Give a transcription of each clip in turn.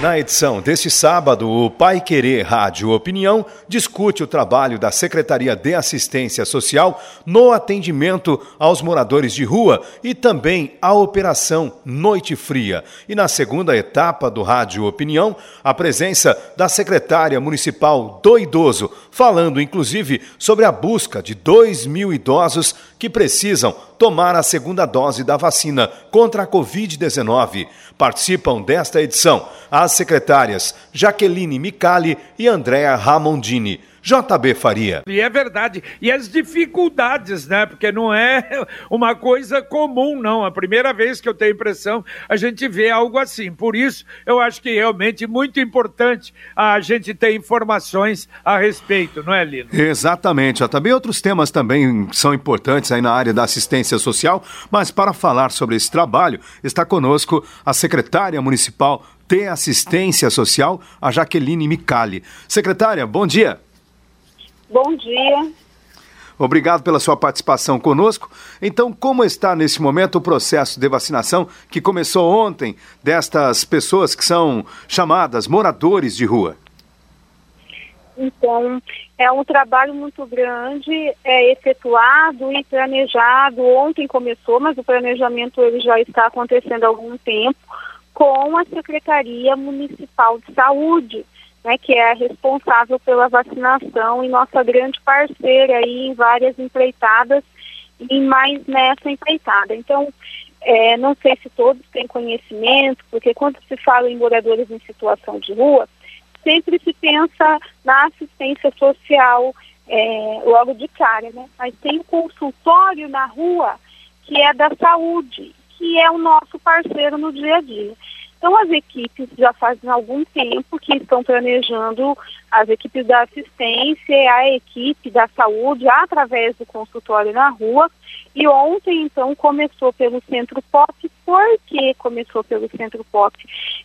Na edição deste sábado, o Pai Querer Rádio Opinião discute o trabalho da Secretaria de Assistência Social no atendimento aos moradores de rua e também a Operação Noite Fria. E na segunda etapa do Rádio Opinião, a presença da secretária municipal do idoso, falando inclusive sobre a busca de 2 mil idosos que precisam tomar a segunda dose da vacina contra a Covid-19. Participam desta edição as secretárias Jaqueline Micali e Andréa Ramondini. JB Faria. E é verdade. E as dificuldades, né? Porque não é uma coisa comum, não. A primeira vez que eu tenho impressão, a gente vê algo assim. Por isso, eu acho que realmente muito importante a gente ter informações a respeito, não é, Lino? Exatamente. Também outros temas também são importantes aí na área da assistência social, mas para falar sobre esse trabalho, está conosco a secretária municipal de assistência social, a Jaqueline Micali. Secretária, bom dia. Bom dia. Obrigado pela sua participação conosco. Então, como está nesse momento o processo de vacinação que começou ontem destas pessoas que são chamadas moradores de rua? Então, é um trabalho muito grande, é efetuado e planejado. Ontem começou, mas o planejamento ele já está acontecendo há algum tempo com a Secretaria Municipal de Saúde né, que é responsável pela vacinação e nossa grande parceira aí em várias empreitadas e mais nessa empreitada. Então, é, não sei se todos têm conhecimento, porque quando se fala em moradores em situação de rua, sempre se pensa na assistência social é, logo de cara, né? Mas tem o consultório na rua que é da saúde, que é o nosso parceiro no dia a dia. Então, as equipes já fazem algum tempo que estão planejando, as equipes da assistência, a equipe da saúde, através do consultório na rua. E ontem, então, começou pelo Centro Pop. Por que começou pelo Centro Pop?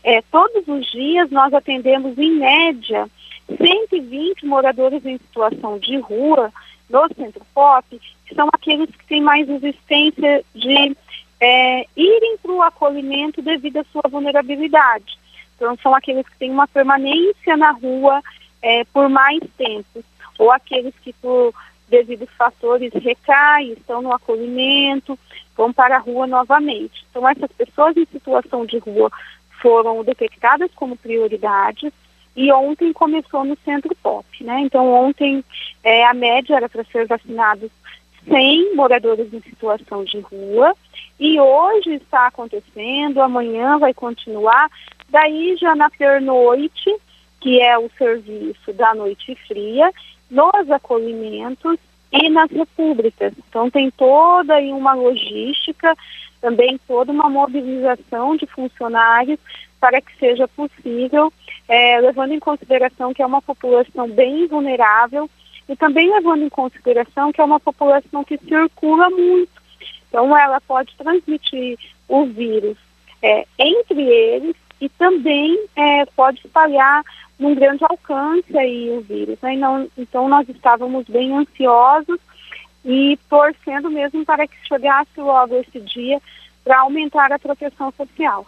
É, todos os dias nós atendemos, em média, 120 moradores em situação de rua no Centro Pop, que são aqueles que têm mais resistência de é, irem para o acolhimento devido à sua vulnerabilidade. Então, são aqueles que têm uma permanência na rua é, por mais tempo, ou aqueles que, por devido a fatores, recaem, estão no acolhimento, vão para a rua novamente. Então, essas pessoas em situação de rua foram detectadas como prioridades e ontem começou no Centro POP, né? Então, ontem é, a média era para ser vacinados 100 moradores em situação de rua e hoje está acontecendo, amanhã vai continuar. Daí já na pernoite, que é o serviço da noite fria, nos acolhimentos e nas repúblicas. Então tem toda aí uma logística, também toda uma mobilização de funcionários para que seja possível, é, levando em consideração que é uma população bem vulnerável e também levando em consideração que é uma população que circula muito. Então, ela pode transmitir o vírus é, entre eles e também é, pode espalhar num grande alcance aí o vírus. Né? Não, então, nós estávamos bem ansiosos e torcendo mesmo para que chegasse logo esse dia para aumentar a proteção social.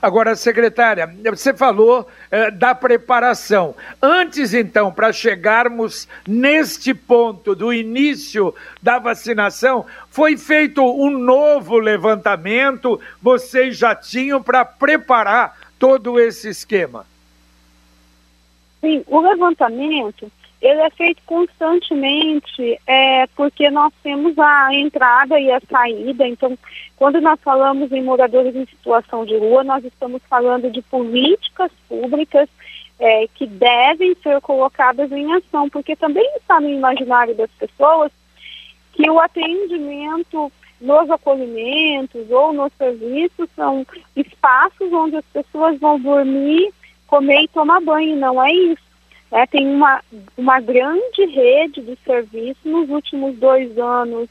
Agora, secretária, você falou eh, da preparação. Antes, então, para chegarmos neste ponto do início da vacinação, foi feito um novo levantamento, vocês já tinham para preparar todo esse esquema? Sim, o levantamento ele é feito constantemente, é, porque nós temos a entrada e a saída. Então, quando nós falamos em moradores em situação de rua, nós estamos falando de políticas públicas é, que devem ser colocadas em ação, porque também está no imaginário das pessoas que o atendimento nos acolhimentos ou nos serviços são espaços onde as pessoas vão dormir comer e tomar banho, não é isso. É, tem uma, uma grande rede de serviços nos últimos dois anos,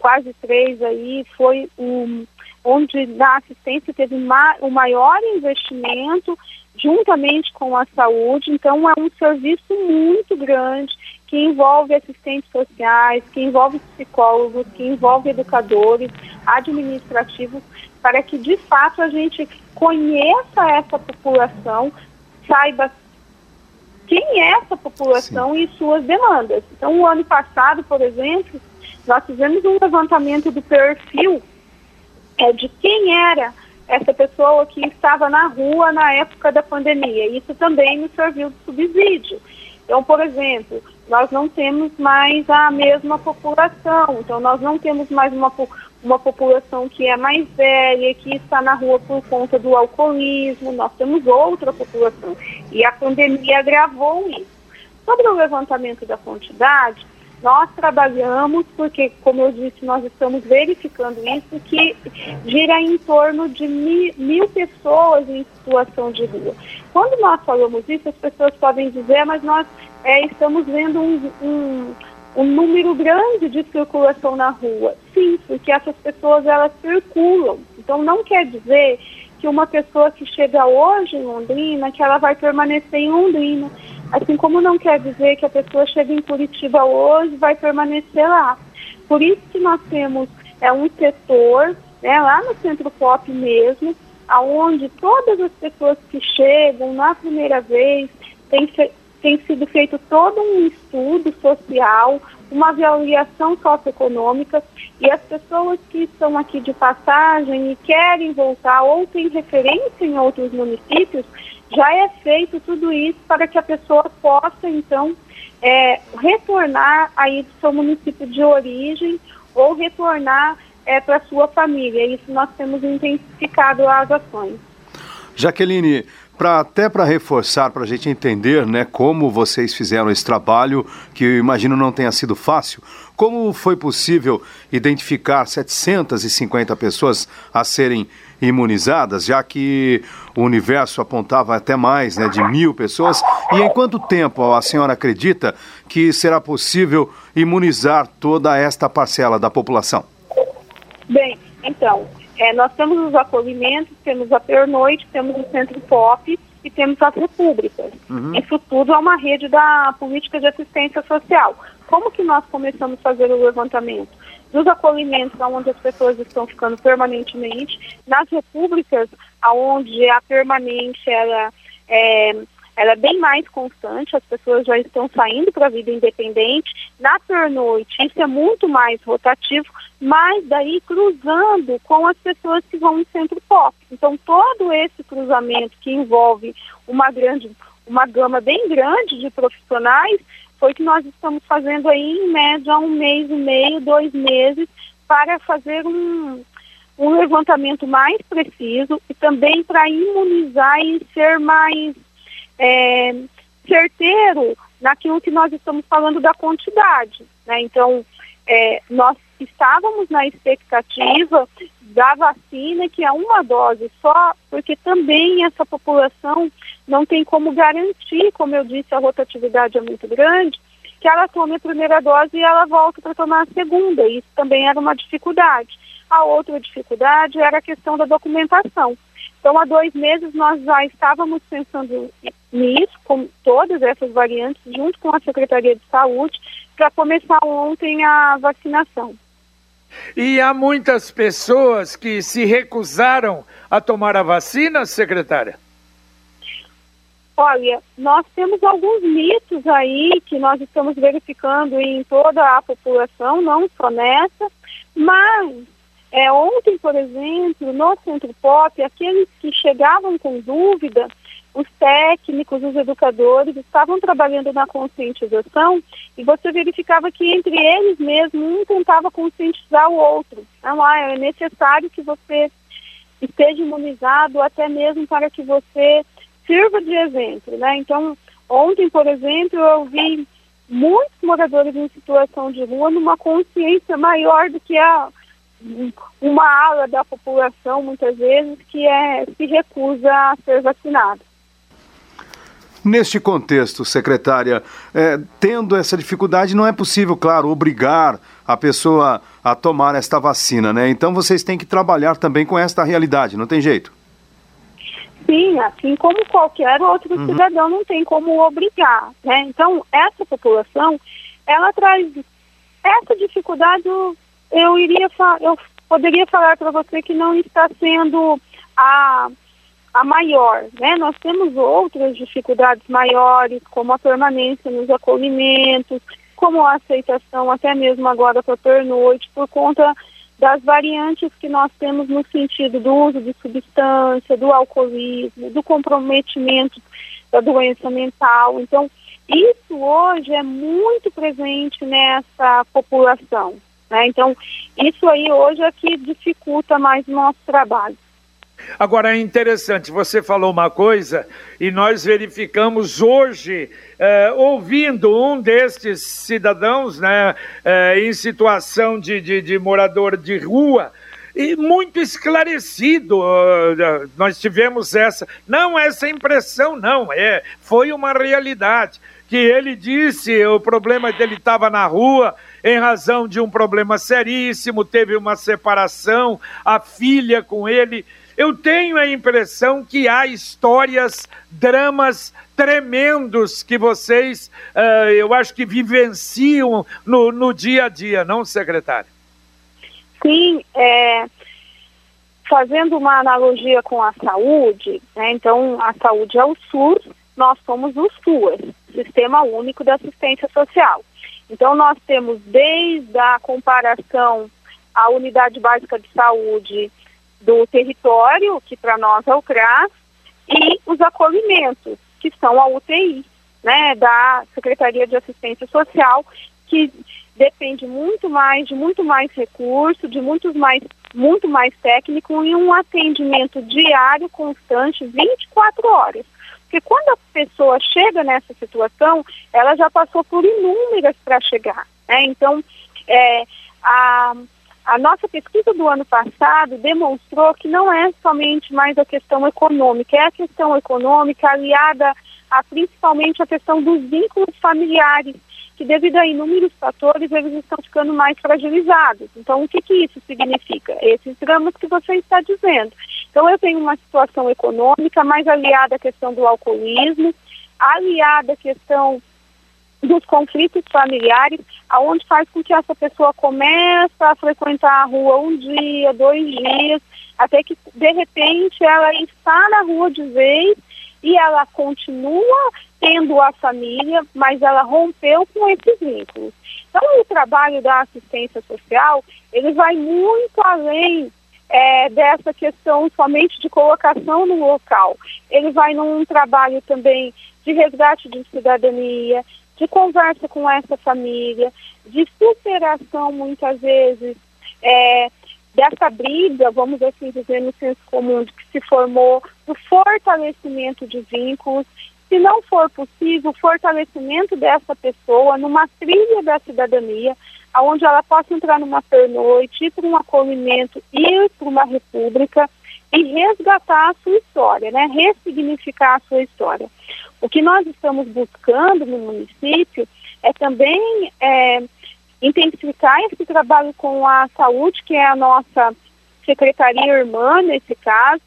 quase três aí, foi um, onde na assistência teve ma o maior investimento juntamente com a saúde, então é um serviço muito grande que envolve assistentes sociais, que envolve psicólogos, que envolve educadores, administrativos, para que de fato a gente conheça essa população, saiba quem é essa população Sim. e suas demandas. Então, o ano passado, por exemplo, nós fizemos um levantamento do perfil é, de quem era essa pessoa que estava na rua na época da pandemia. Isso também nos serviu de subsídio. Então, por exemplo, nós não temos mais a mesma população, então nós não temos mais uma, uma população que é mais velha, que está na rua por conta do alcoolismo, nós temos outra população. E a pandemia agravou isso. Sobre o levantamento da quantidade, nós trabalhamos, porque, como eu disse, nós estamos verificando isso, que gira em torno de mil, mil pessoas em situação de rua. Quando nós falamos isso, as pessoas podem dizer, mas nós é, estamos vendo um, um, um número grande de circulação na rua. Sim, porque essas pessoas, elas circulam. Então, não quer dizer que uma pessoa que chega hoje em Londrina, que ela vai permanecer em Londrina Assim como não quer dizer que a pessoa chega em Curitiba hoje vai permanecer lá. Por isso que nós temos é um setor, né, lá no Centro Pop mesmo, aonde todas as pessoas que chegam na primeira vez tem, tem sido feito todo um estudo social, uma avaliação socioeconômica e as pessoas que estão aqui de passagem e querem voltar ou têm referência em outros municípios, já é feito tudo isso para que a pessoa possa, então, é, retornar aí do seu município de origem ou retornar é, para sua família. Isso nós temos intensificado as ações. Jaqueline, Pra, até para reforçar, para a gente entender né, como vocês fizeram esse trabalho, que eu imagino não tenha sido fácil, como foi possível identificar 750 pessoas a serem imunizadas, já que o universo apontava até mais né, de mil pessoas? E em quanto tempo a senhora acredita que será possível imunizar toda esta parcela da população? Bem, então, é, nós temos os acolhimentos, temos a pernoite, temos o centro pop e temos as repúblicas. Uhum. Isso tudo é uma rede da política de assistência social. Como que nós começamos a fazer o levantamento? Dos acolhimentos, onde as pessoas estão ficando permanentemente, nas repúblicas, onde a permanência ela, é, ela é bem mais constante, as pessoas já estão saindo para a vida independente. Na pernoite, isso é muito mais rotativo, mas daí cruzando com as pessoas que vão no centro pop. Então, todo esse cruzamento que envolve uma grande, uma gama bem grande de profissionais, foi que nós estamos fazendo aí, em média, um mês e meio, dois meses, para fazer um, um levantamento mais preciso e também para imunizar e ser mais é, certeiro naquilo que nós estamos falando da quantidade. Né? Então, é, nós estávamos na expectativa da vacina, que é uma dose só, porque também essa população não tem como garantir, como eu disse, a rotatividade é muito grande, que ela tome a primeira dose e ela volta para tomar a segunda. Isso também era uma dificuldade. A outra dificuldade era a questão da documentação. Então, há dois meses nós já estávamos pensando nisso, com todas essas variantes, junto com a Secretaria de Saúde, para começar ontem a vacinação. E há muitas pessoas que se recusaram a tomar a vacina, secretária? Olha, nós temos alguns mitos aí que nós estamos verificando em toda a população, não só nessa, mas é, ontem, por exemplo, no Centro Pop, aqueles que chegavam com dúvida, os técnicos, os educadores estavam trabalhando na conscientização e você verificava que entre eles mesmo um tentava conscientizar o outro. Não, ah, é necessário que você esteja imunizado até mesmo para que você sirva de exemplo, né? Então, ontem, por exemplo, eu vi muitos moradores em situação de rua numa consciência maior do que a uma ala da população muitas vezes que é se recusa a ser vacinada. Neste contexto, secretária, é, tendo essa dificuldade, não é possível, claro, obrigar a pessoa a tomar esta vacina, né? Então vocês têm que trabalhar também com esta realidade, não tem jeito? Sim, assim como qualquer outro uhum. cidadão não tem como obrigar, né? Então, essa população, ela traz essa dificuldade, eu iria eu poderia falar para você que não está sendo a a maior, né? Nós temos outras dificuldades maiores, como a permanência nos acolhimentos, como a aceitação até mesmo agora para pernoite, por conta das variantes que nós temos no sentido do uso de substância, do alcoolismo, do comprometimento da doença mental. Então, isso hoje é muito presente nessa população. Né? Então, isso aí hoje é que dificulta mais o nosso trabalho. Agora é interessante, você falou uma coisa e nós verificamos hoje, eh, ouvindo um destes cidadãos né, eh, em situação de, de, de morador de rua, e muito esclarecido. Nós tivemos essa, não essa impressão, não, é, foi uma realidade. Que ele disse o problema dele estava na rua em razão de um problema seríssimo, teve uma separação, a filha com ele eu tenho a impressão que há histórias, dramas tremendos que vocês, uh, eu acho que vivenciam no, no dia a dia, não, secretário? Sim, é, fazendo uma analogia com a saúde, né, então a saúde é o SUS, nós somos o SUAS, Sistema Único de Assistência Social. Então nós temos desde a comparação à unidade básica de saúde do território, que para nós é o CRAS, e os acolhimentos, que são a UTI, né, da Secretaria de Assistência Social, que depende muito mais de muito mais recurso, de muito mais, muito mais técnico e um atendimento diário constante, 24 horas. Porque quando a pessoa chega nessa situação, ela já passou por inúmeras para chegar. Né? Então, é, a, a nossa pesquisa do ano passado demonstrou que não é somente mais a questão econômica, é a questão econômica aliada a principalmente a questão dos vínculos familiares, que devido a inúmeros fatores eles estão ficando mais fragilizados. Então, o que, que isso significa? Esses dramas que você está dizendo. Então, eu tenho uma situação econômica mais aliada à questão do alcoolismo, aliada à questão dos conflitos familiares, aonde faz com que essa pessoa começa a frequentar a rua um dia, dois dias, até que de repente ela está na rua de vez e ela continua tendo a família, mas ela rompeu com esses vínculos. Então o trabalho da assistência social ele vai muito além é, dessa questão somente de colocação no local. Ele vai num trabalho também de resgate de cidadania, de conversa com essa família, de superação muitas vezes é, dessa briga, vamos assim dizer, no senso comum, que se formou, do fortalecimento de vínculos, se não for possível, o fortalecimento dessa pessoa numa trilha da cidadania, onde ela possa entrar numa pernoite, ir para um acolhimento, ir para uma república e resgatar a sua história, né? ressignificar a sua história. O que nós estamos buscando no município é também é, intensificar esse trabalho com a saúde, que é a nossa secretaria irmã nesse caso,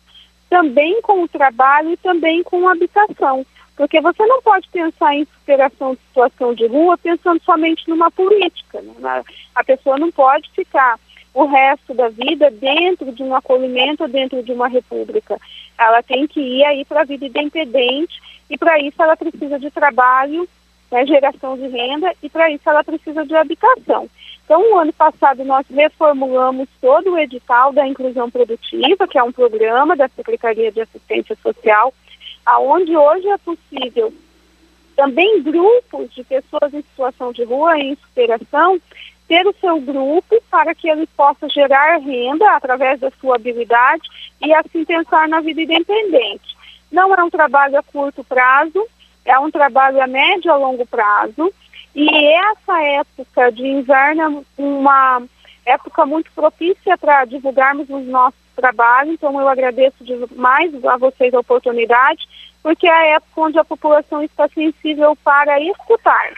também com o trabalho e também com a habitação. Porque você não pode pensar em superação de situação de rua pensando somente numa política. Né? A pessoa não pode ficar o resto da vida dentro de um acolhimento, dentro de uma república. Ela tem que ir aí para a vida independente e para isso ela precisa de trabalho, né, geração de renda e para isso ela precisa de habitação. Então, o ano passado nós reformulamos todo o edital da inclusão produtiva, que é um programa da Secretaria de Assistência Social, aonde hoje é possível também grupos de pessoas em situação de rua em superação ter o seu grupo para que ele possa gerar renda através da sua habilidade e assim pensar na vida independente. Não é um trabalho a curto prazo, é um trabalho a médio a longo prazo. E essa época de inverno é uma época muito propícia para divulgarmos os nossos trabalho, então eu agradeço mais a vocês a oportunidade, porque é a época onde a população está sensível para escutar.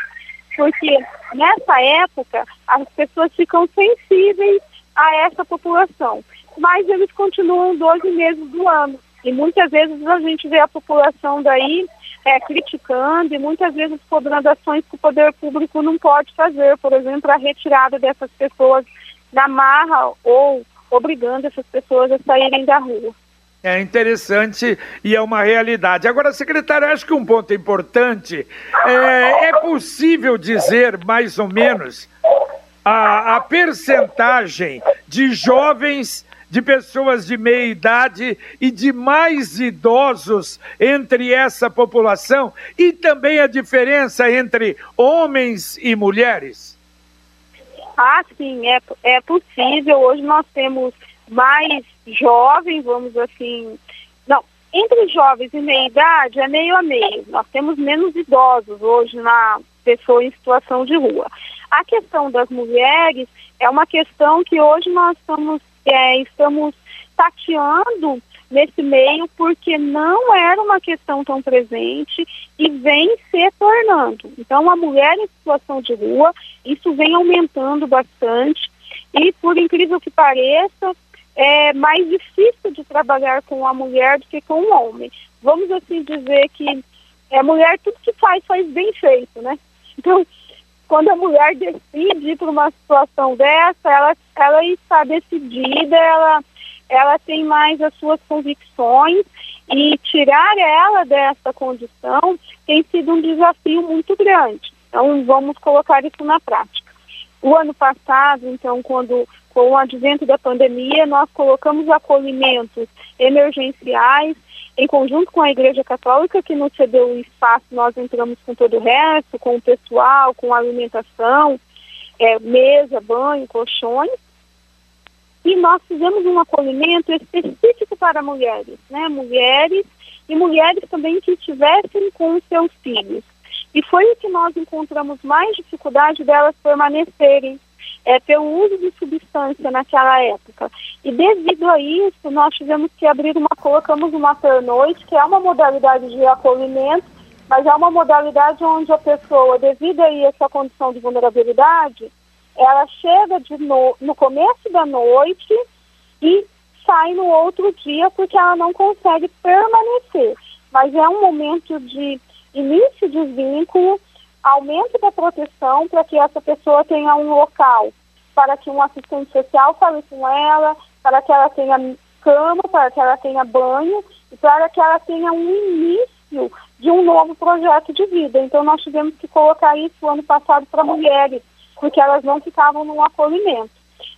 Porque nessa época as pessoas ficam sensíveis a essa população, mas eles continuam 12 meses do ano. E muitas vezes a gente vê a população daí é, criticando e muitas vezes cobrando ações que o poder público não pode fazer, por exemplo, a retirada dessas pessoas da marra ou obrigando essas pessoas a saírem da rua. É interessante e é uma realidade. Agora, secretário, acho que um ponto importante é, é possível dizer mais ou menos a, a percentagem de jovens de pessoas de meia idade e de mais idosos entre essa população e também a diferença entre homens e mulheres? Ah, sim, é, é possível. Hoje nós temos mais jovens, vamos assim. Não, entre jovens e meia idade é meio a meio. Nós temos menos idosos hoje na pessoa em situação de rua. A questão das mulheres é uma questão que hoje nós estamos é, estamos tateando nesse meio porque não era uma questão tão presente e vem se tornando. Então, a mulher em situação de rua, isso vem aumentando bastante e, por incrível que pareça, é mais difícil de trabalhar com a mulher do que com o homem. Vamos assim dizer que a mulher tudo que faz faz bem feito, né? Então, quando a mulher decide ir para uma situação dessa, ela, ela está decidida, ela, ela tem mais as suas convicções e tirar ela dessa condição tem sido um desafio muito grande. Então, vamos colocar isso na prática. O ano passado, então, quando com o advento da pandemia, nós colocamos acolhimentos emergenciais em conjunto com a Igreja Católica, que nos cedeu o espaço, nós entramos com todo o resto, com o pessoal, com alimentação, é, mesa, banho, colchões. E nós fizemos um acolhimento específico para mulheres, né? Mulheres e mulheres também que estivessem com seus filhos. E foi o que nós encontramos mais dificuldade delas permanecerem é, pelo uso de substância naquela época. E devido a isso, nós tivemos que abrir uma, colocamos uma pernoite, que é uma modalidade de acolhimento, mas é uma modalidade onde a pessoa, devido a essa condição de vulnerabilidade, ela chega no, no começo da noite e sai no outro dia porque ela não consegue permanecer. Mas é um momento de início de vínculo, aumento da proteção para que essa pessoa tenha um local para que um assistente social fale com ela, para que ela tenha cama, para que ela tenha banho e para que ela tenha um início de um novo projeto de vida. Então nós tivemos que colocar isso ano passado para mulheres, porque elas não ficavam no acolhimento.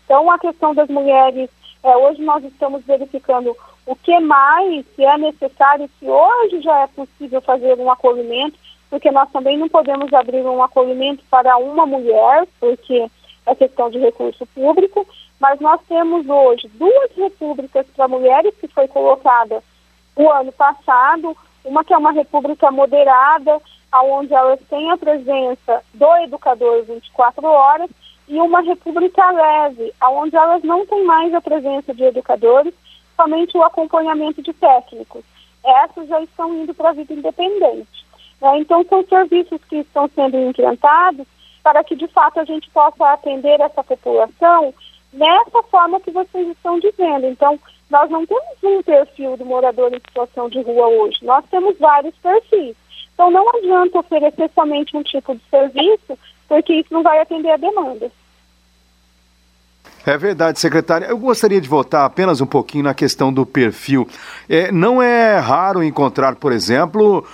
Então a questão das mulheres, é, hoje nós estamos verificando o que mais é necessário, se hoje já é possível fazer um acolhimento, porque nós também não podemos abrir um acolhimento para uma mulher, porque é questão de recurso público, mas nós temos hoje duas repúblicas para mulheres que foi colocada o ano passado, uma que é uma república moderada, onde elas têm a presença do educador 24 horas, e uma república leve, onde elas não têm mais a presença de educadores, somente o acompanhamento de técnicos. Essas já estão indo para a vida independente. Né? Então, são serviços que estão sendo implantados para que, de fato, a gente possa atender essa população nessa forma que vocês estão dizendo. Então, nós não temos um perfil do morador em situação de rua hoje, nós temos vários perfis. Então, não adianta oferecer somente um tipo de serviço, porque isso não vai atender a demanda. É verdade, secretária. Eu gostaria de voltar apenas um pouquinho na questão do perfil. É, não é raro encontrar, por exemplo,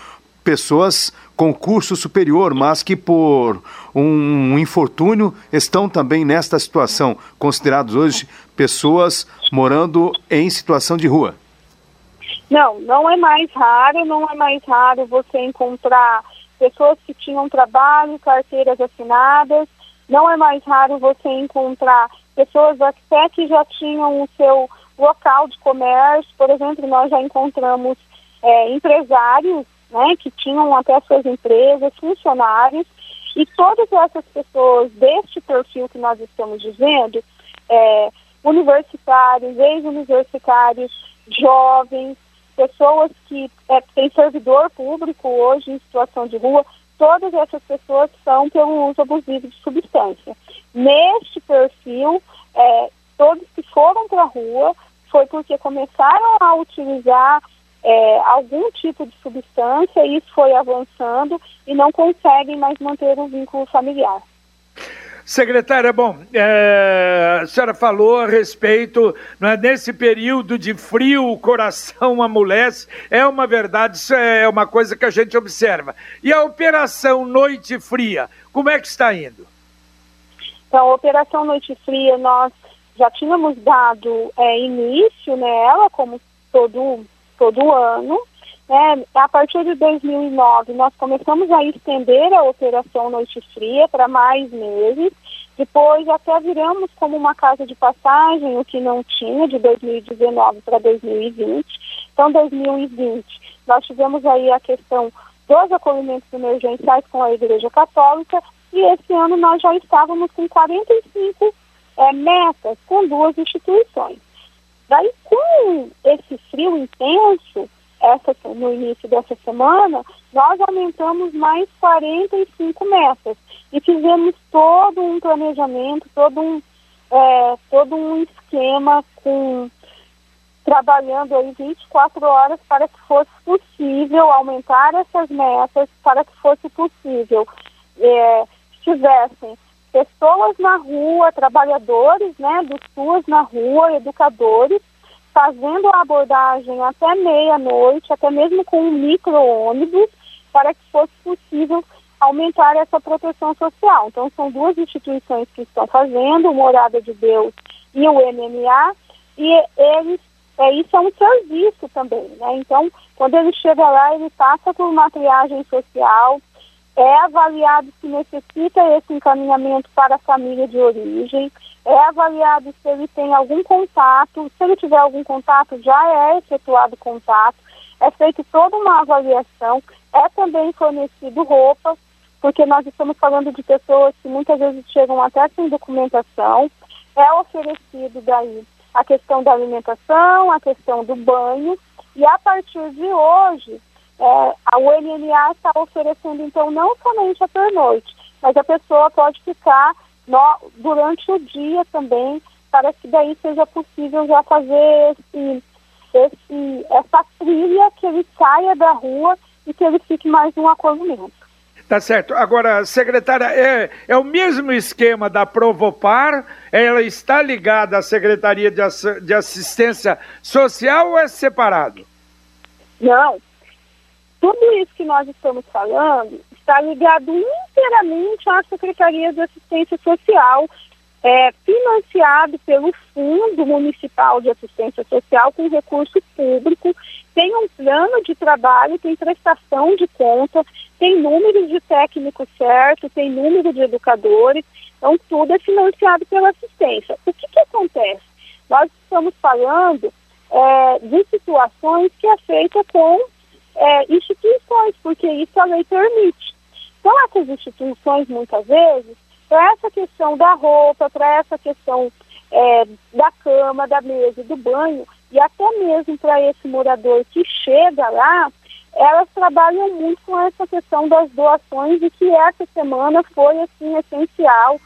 pessoas com curso superior, mas que por um infortúnio estão também nesta situação, considerados hoje pessoas morando em situação de rua. Não, não é mais raro, não é mais raro você encontrar pessoas que tinham trabalho, carteiras assinadas, não é mais raro você encontrar pessoas até que já tinham o seu local de comércio, por exemplo, nós já encontramos é, empresários né, que tinham até suas empresas, funcionários, e todas essas pessoas deste perfil que nós estamos dizendo, é, universitários, ex-universitários, jovens, pessoas que é, têm servidor público hoje em situação de rua, todas essas pessoas são pelo uso abusivo de substância. Neste perfil, é, todos que foram para a rua foi porque começaram a utilizar é, algum tipo de substância e isso foi avançando e não conseguem mais manter o vínculo familiar. Secretária, bom, é, a senhora falou a respeito, né, nesse período de frio, o coração amolece, é uma verdade, isso é uma coisa que a gente observa. E a Operação Noite Fria, como é que está indo? Então, a Operação Noite Fria, nós já tínhamos dado é, início nela, como todo, todo ano, né? A partir de 2009, nós começamos a estender a Operação Noite Fria para mais meses. Depois, até viramos como uma casa de passagem, o que não tinha, de 2019 para 2020. Então, 2020, nós tivemos aí a questão dos acolhimentos emergenciais com a Igreja Católica e esse ano nós já estávamos com 45 é, metas com duas instituições. Daí, com esse frio intenso, essa, no início dessa semana, nós aumentamos mais 45 metas. E fizemos todo um planejamento, todo um, é, todo um esquema com trabalhando aí 24 horas para que fosse possível aumentar essas metas, para que fosse possível é, tivessem pessoas na rua, trabalhadores, né, dos SUAS na rua, educadores, fazendo a abordagem até meia-noite, até mesmo com um micro-ônibus, para que fosse possível aumentar essa proteção social. Então, são duas instituições que estão fazendo, o Morada de Deus e o MMA, e eles, é, isso é um serviço também, né? Então, quando ele chega lá, ele passa por uma triagem social, é avaliado se necessita esse encaminhamento para a família de origem, é avaliado se ele tem algum contato, se ele tiver algum contato, já é efetuado contato, é feita toda uma avaliação, é também fornecido roupa, porque nós estamos falando de pessoas que muitas vezes chegam até sem documentação, é oferecido daí a questão da alimentação, a questão do banho, e a partir de hoje, é, a UNMA está oferecendo, então, não somente a pernoite, mas a pessoa pode ficar no, durante o dia também, para que daí seja possível já fazer esse, esse, essa trilha, que ele saia da rua e que ele fique mais um acolhimento. Tá certo. Agora, secretária, é, é o mesmo esquema da Provopar? Ela está ligada à Secretaria de, de Assistência Social ou é separado? Não, tudo isso que nós estamos falando está ligado inteiramente à Secretaria de Assistência Social, é, financiado pelo Fundo Municipal de Assistência Social com recurso público, tem um plano de trabalho, tem prestação de conta, tem número de técnicos certo, tem número de educadores, então tudo é financiado pela assistência. O que, que acontece? Nós estamos falando é, de situações que é feita com é, instituições, porque isso a lei permite. Então, essas instituições, muitas vezes, para essa questão da roupa, para essa questão é, da cama, da mesa do banho, e até mesmo para esse morador que chega lá, elas trabalham muito com essa questão das doações e que essa semana foi, assim, essencial.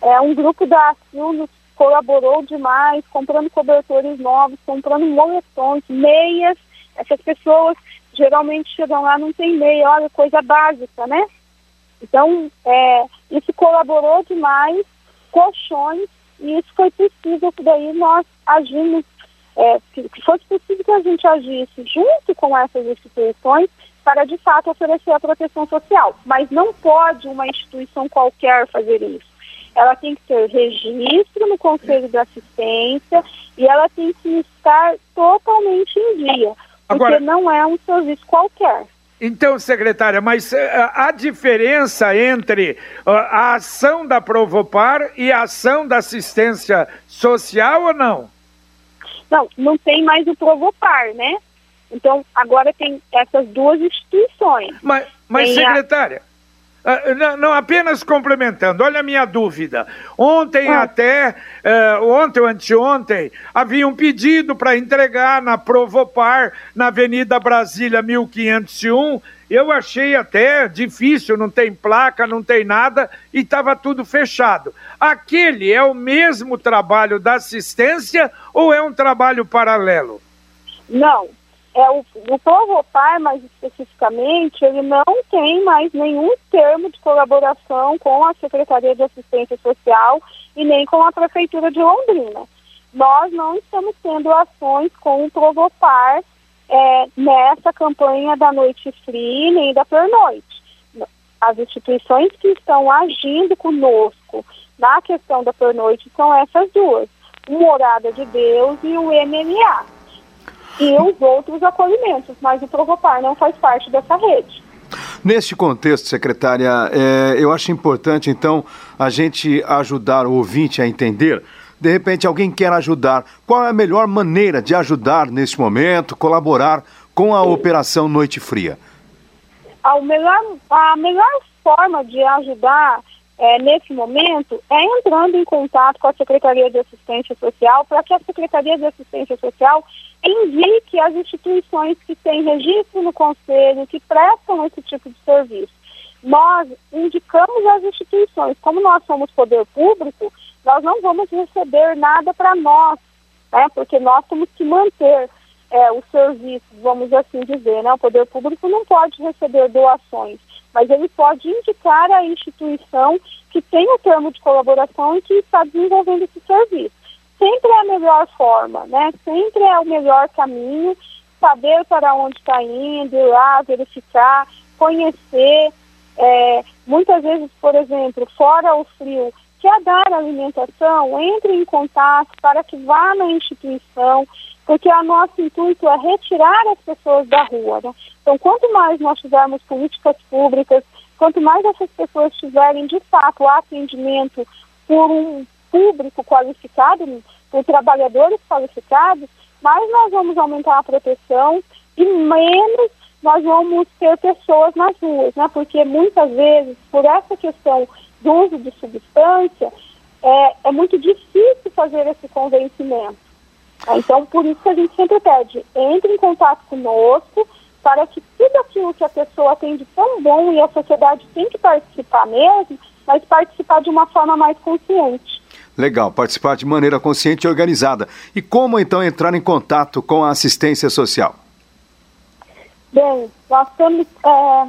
É, um grupo da nos colaborou demais, comprando cobertores novos, comprando moletons, meias. Essas pessoas geralmente chegam lá não tem meia, olha, coisa básica, né? Então, é, isso colaborou demais, colchões, e isso foi possível que daí nós agimos, é, que, que fosse possível que a gente agisse junto com essas instituições para de fato oferecer a proteção social. Mas não pode uma instituição qualquer fazer isso. Ela tem que ter registro no Conselho de Assistência e ela tem que estar totalmente em dia Agora, porque não é um serviço qualquer. Então, secretária, mas uh, a diferença entre a ação da Provopar e a ação da assistência social ou não? Não, não tem mais o Provopar, né? Então, agora tem essas duas instituições. Mas, mas secretária, Uh, não, não, apenas complementando, olha a minha dúvida. Ontem ah. até, uh, ontem ou anteontem, havia um pedido para entregar na Provopar, na Avenida Brasília 1501. Eu achei até difícil, não tem placa, não tem nada e estava tudo fechado. Aquele é o mesmo trabalho da assistência ou é um trabalho paralelo? Não, é o, o Provopar, mais especificamente, ele não tem mais nenhum termo de colaboração com a Secretaria de Assistência Social e nem com a Prefeitura de Londrina. Nós não estamos tendo ações com o Provopar é, nessa campanha da Noite Free nem da Pernoite. As instituições que estão agindo conosco na questão da Pernoite são essas duas, o Morada de Deus e o MMA e os outros acolhimentos, mas o Provopar não faz parte dessa rede. Neste contexto, secretária, é, eu acho importante, então, a gente ajudar o ouvinte a entender. De repente, alguém quer ajudar. Qual é a melhor maneira de ajudar neste momento, colaborar com a Sim. Operação Noite Fria? A melhor, a melhor forma de ajudar é, nesse momento é entrando em contato com a Secretaria de Assistência Social para que a Secretaria de Assistência Social indique as instituições que têm registro no Conselho, que prestam esse tipo de serviço. Nós indicamos as instituições, como nós somos poder público, nós não vamos receber nada para nós, né, porque nós temos que manter é, os serviços, vamos assim dizer, né, o poder público não pode receber doações mas ele pode indicar a instituição que tem o termo de colaboração e que está desenvolvendo esse serviço. Sempre é a melhor forma, né? Sempre é o melhor caminho, saber para onde está indo, ir lá, verificar, conhecer. É, muitas vezes, por exemplo, fora o frio, quer dar alimentação, entre em contato para que vá na instituição, porque o nosso intuito é retirar as pessoas da rua. Né? Então, quanto mais nós tivermos políticas públicas, quanto mais essas pessoas tiverem, de fato, atendimento por um público qualificado, por trabalhadores qualificados, mais nós vamos aumentar a proteção e menos nós vamos ter pessoas nas ruas, né? Porque muitas vezes, por essa questão do uso de substância, é, é muito difícil fazer esse convencimento. Então, por isso que a gente sempre pede, entre em contato conosco, para que tudo aquilo que a pessoa tem de tão bom e a sociedade tem que participar mesmo, mas participar de uma forma mais consciente. Legal, participar de maneira consciente e organizada. E como então entrar em contato com a assistência social? Bem, nós temos. É,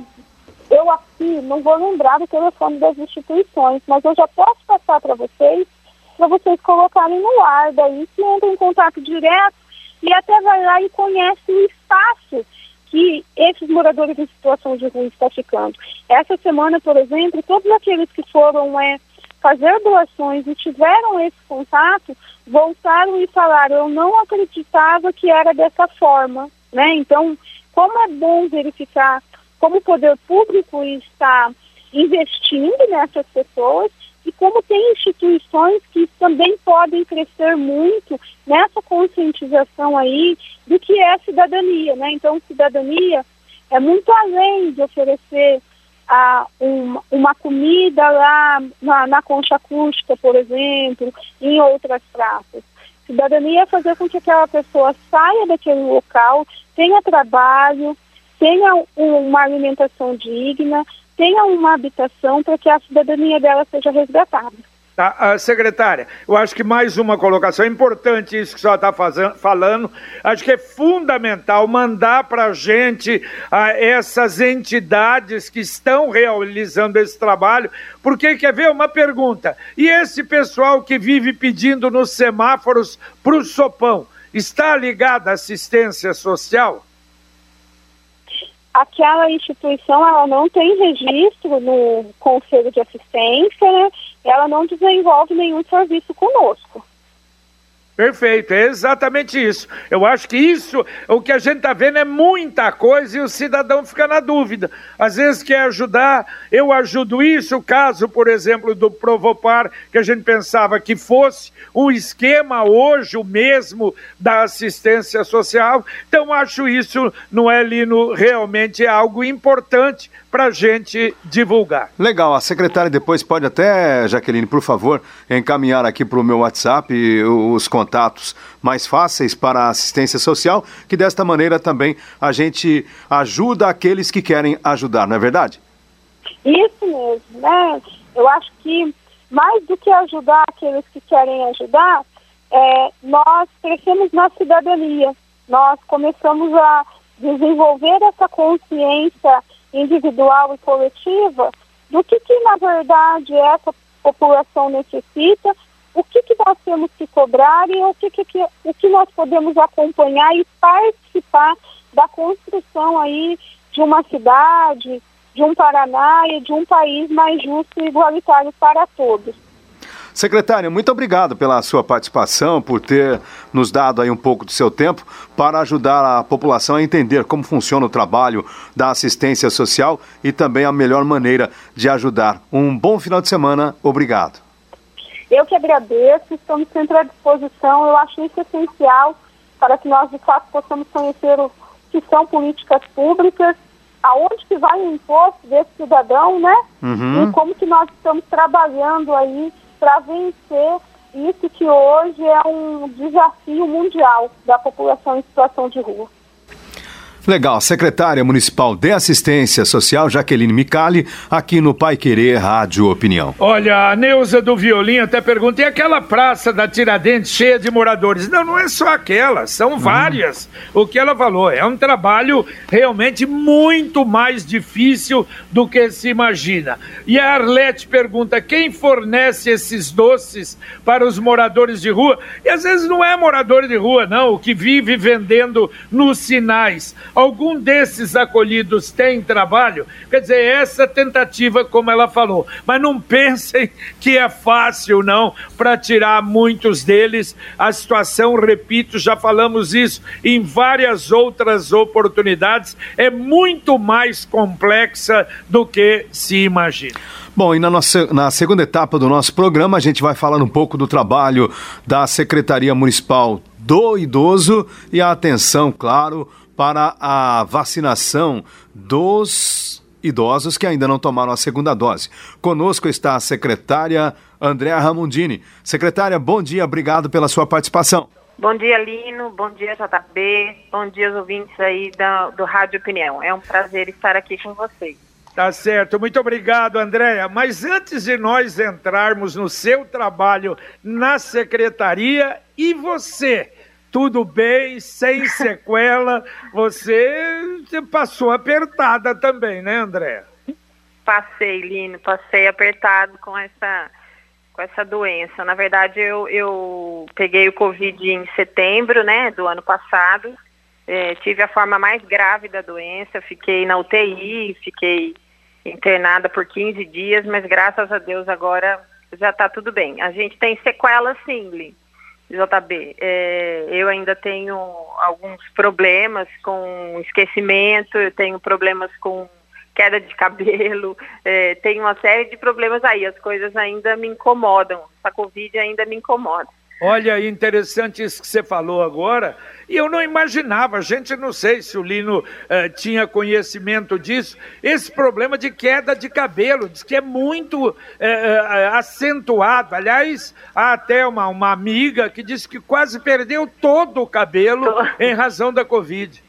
eu aqui não vou lembrar do telefone das instituições, mas eu já posso passar para vocês para vocês colocarem no ar, daí que entra em contato direto e até vai lá e conhece o espaço que esses moradores em situação de rua estão ficando. Essa semana, por exemplo, todos aqueles que foram é, fazer doações e tiveram esse contato, voltaram e falaram, eu não acreditava que era dessa forma, né? Então, como é bom verificar como o poder público está investindo nessas pessoas e como tem instituições que também podem crescer muito nessa conscientização aí do que é cidadania, né? Então, cidadania é muito além de oferecer a, uma, uma comida lá na, na concha acústica, por exemplo, em outras praças. Cidadania é fazer com que aquela pessoa saia daquele local, tenha trabalho, tenha uma alimentação digna, tenha uma habitação para que a cidadania dela seja resgatada. Tá, secretária, eu acho que mais uma colocação, é importante isso que a senhora está falando, acho que é fundamental mandar para a gente essas entidades que estão realizando esse trabalho, porque quer ver uma pergunta, e esse pessoal que vive pedindo nos semáforos para o sopão, está ligado à assistência social? Aquela instituição ela não tem registro no conselho de assistência, né? ela não desenvolve nenhum serviço conosco. Perfeito, é exatamente isso. Eu acho que isso, o que a gente está vendo é muita coisa e o cidadão fica na dúvida. Às vezes quer ajudar, eu ajudo isso, o caso, por exemplo, do Provopar, que a gente pensava que fosse um esquema hoje o mesmo da assistência social. Então, acho isso, não é, Lino, realmente é algo importante para a gente divulgar. Legal, a secretária depois pode até, Jaqueline, por favor, encaminhar aqui para o meu WhatsApp os contatos mais fáceis para a assistência social, que desta maneira também a gente ajuda aqueles que querem ajudar, não é verdade? Isso mesmo, né? Eu acho que mais do que ajudar aqueles que querem ajudar, é, nós crescemos na cidadania, nós começamos a desenvolver essa consciência individual e coletiva do que, que na verdade essa população necessita, o que, que nós temos que cobrar e o que, que, que, o que nós podemos acompanhar e participar da construção aí de uma cidade, de um Paraná e de um país mais justo e igualitário para todos. Secretária, muito obrigado pela sua participação, por ter nos dado aí um pouco do seu tempo para ajudar a população a entender como funciona o trabalho da assistência social e também a melhor maneira de ajudar. Um bom final de semana, obrigado. Eu que agradeço, estamos sempre à disposição. Eu acho isso essencial para que nós, de fato, possamos conhecer o que são políticas públicas, aonde que vai o imposto desse cidadão, né? Uhum. E como que nós estamos trabalhando aí para vencer isso que hoje é um desafio mundial da população em situação de rua. Legal, secretária municipal de assistência social, Jaqueline Micali, aqui no Pai Querer Rádio Opinião. Olha, a Neuza do Violim até pergunta, e aquela praça da Tiradentes cheia de moradores? Não, não é só aquela, são várias. Uhum. O que ela falou, é um trabalho realmente muito mais difícil do que se imagina. E a Arlete pergunta, quem fornece esses doces para os moradores de rua? E às vezes não é morador de rua, não, o que vive vendendo nos sinais algum desses acolhidos tem trabalho? Quer dizer, essa tentativa, como ela falou. Mas não pensem que é fácil, não, para tirar muitos deles. A situação, repito, já falamos isso em várias outras oportunidades, é muito mais complexa do que se imagina. Bom, e na, nossa, na segunda etapa do nosso programa, a gente vai falar um pouco do trabalho da Secretaria Municipal do Idoso e a atenção, claro, para a vacinação dos idosos que ainda não tomaram a segunda dose. Conosco está a secretária Andréa Ramondini. Secretária, bom dia, obrigado pela sua participação. Bom dia, Lino. Bom dia, JB. Bom dia, os ouvintes aí do, do Rádio Opinião. É um prazer estar aqui com vocês. Tá certo, muito obrigado, Andréa. Mas antes de nós entrarmos no seu trabalho na secretaria, e você? Tudo bem, sem sequela. Você passou apertada também, né, André? Passei, Lino, passei apertado com essa com essa doença. Na verdade, eu, eu peguei o Covid em setembro, né, do ano passado. É, tive a forma mais grave da doença, fiquei na UTI, fiquei internada por 15 dias, mas graças a Deus agora já está tudo bem. A gente tem sequela sim, Lino JB, é, eu ainda tenho alguns problemas com esquecimento, eu tenho problemas com queda de cabelo, é, tenho uma série de problemas aí, as coisas ainda me incomodam, a Covid ainda me incomoda. Olha, interessante isso que você falou agora. E eu não imaginava, a gente não sei se o Lino eh, tinha conhecimento disso, esse problema de queda de cabelo, diz que é muito eh, eh, acentuado. Aliás, há até uma, uma amiga que disse que quase perdeu todo o cabelo em razão da Covid.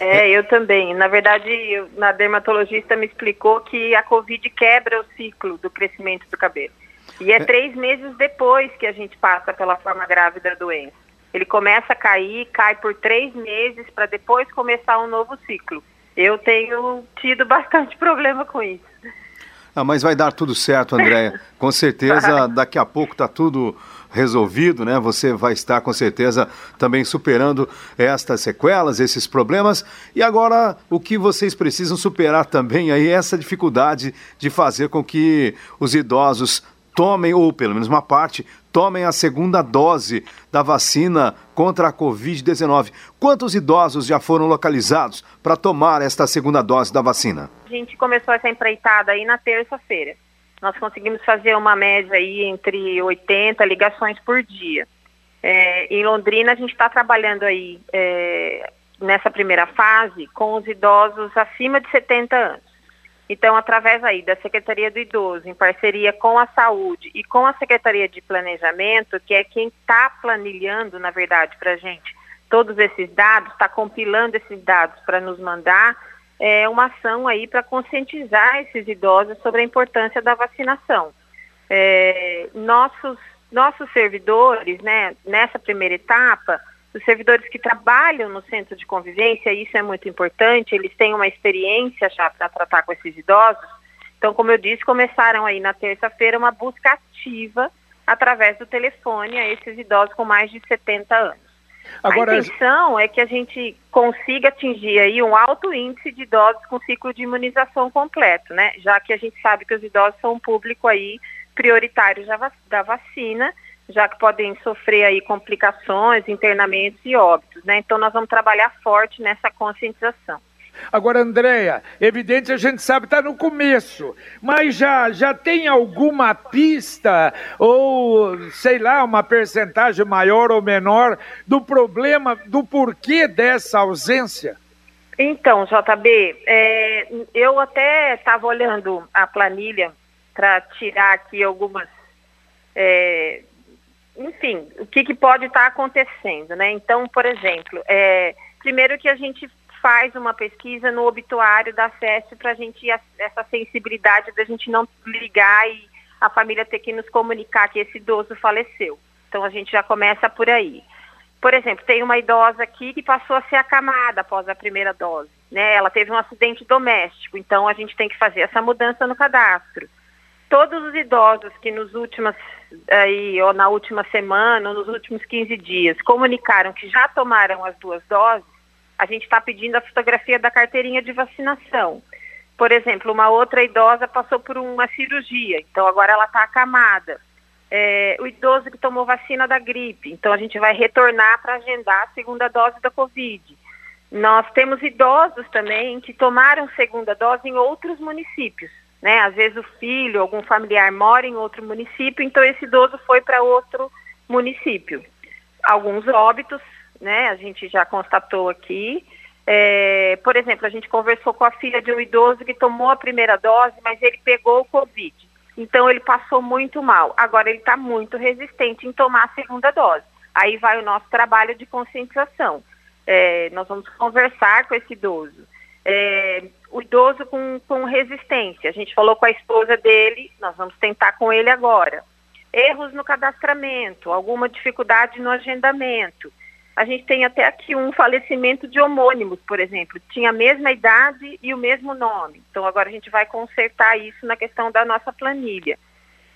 É, eu também. Na verdade, eu, na dermatologista me explicou que a Covid quebra o ciclo do crescimento do cabelo. E é, é três meses depois que a gente passa pela forma grave da doença. Ele começa a cair, cai por três meses para depois começar um novo ciclo. Eu tenho tido bastante problema com isso. Ah, mas vai dar tudo certo, Andréia. Com certeza, daqui a pouco está tudo resolvido, né? Você vai estar com certeza também superando estas sequelas, esses problemas. E agora, o que vocês precisam superar também aí é essa dificuldade de fazer com que os idosos tomem, ou pelo menos uma parte, tomem a segunda dose da vacina contra a Covid-19. Quantos idosos já foram localizados para tomar esta segunda dose da vacina? A gente começou essa empreitada aí na terça-feira. Nós conseguimos fazer uma média aí entre 80 ligações por dia. É, em Londrina, a gente está trabalhando aí é, nessa primeira fase com os idosos acima de 70 anos. Então, através aí da Secretaria do Idoso, em parceria com a Saúde e com a Secretaria de Planejamento, que é quem está planilhando, na verdade, para a gente todos esses dados, está compilando esses dados para nos mandar, é uma ação aí para conscientizar esses idosos sobre a importância da vacinação. É, nossos, nossos servidores, né, nessa primeira etapa, os servidores que trabalham no centro de convivência, isso é muito importante, eles têm uma experiência já para tratar com esses idosos. Então, como eu disse, começaram aí na terça-feira uma busca ativa através do telefone a esses idosos com mais de 70 anos. Agora, a intenção é que a gente consiga atingir aí um alto índice de idosos com ciclo de imunização completo, né? Já que a gente sabe que os idosos são um público aí prioritário da vacina já que podem sofrer aí complicações, internamentos e óbitos, né? Então nós vamos trabalhar forte nessa conscientização. Agora, Andréia, evidente a gente sabe está no começo, mas já já tem alguma pista ou sei lá uma percentagem maior ou menor do problema do porquê dessa ausência? Então, JB, é, eu até estava olhando a planilha para tirar aqui algumas é, enfim, o que, que pode estar tá acontecendo, né? Então, por exemplo, é, primeiro que a gente faz uma pesquisa no obituário da SESC para a gente essa sensibilidade da gente não ligar e a família ter que nos comunicar que esse idoso faleceu. Então a gente já começa por aí. Por exemplo, tem uma idosa aqui que passou a ser acamada após a primeira dose. Né? Ela teve um acidente doméstico, então a gente tem que fazer essa mudança no cadastro todos os idosos que nos últimos aí, ou na última semana, ou nos últimos 15 dias, comunicaram que já tomaram as duas doses, a gente está pedindo a fotografia da carteirinha de vacinação. Por exemplo, uma outra idosa passou por uma cirurgia, então agora ela está acamada. É, o idoso que tomou vacina da gripe, então a gente vai retornar para agendar a segunda dose da Covid. Nós temos idosos também que tomaram segunda dose em outros municípios né? Às vezes o filho, algum familiar mora em outro município, então esse idoso foi para outro município. Alguns óbitos, né? A gente já constatou aqui. É, por exemplo, a gente conversou com a filha de um idoso que tomou a primeira dose, mas ele pegou o Covid. Então ele passou muito mal. Agora ele está muito resistente em tomar a segunda dose. Aí vai o nosso trabalho de conscientização. É, nós vamos conversar com esse idoso. É, o idoso com, com resistência. A gente falou com a esposa dele, nós vamos tentar com ele agora. Erros no cadastramento, alguma dificuldade no agendamento. A gente tem até aqui um falecimento de homônimos, por exemplo. Tinha a mesma idade e o mesmo nome. Então agora a gente vai consertar isso na questão da nossa planilha.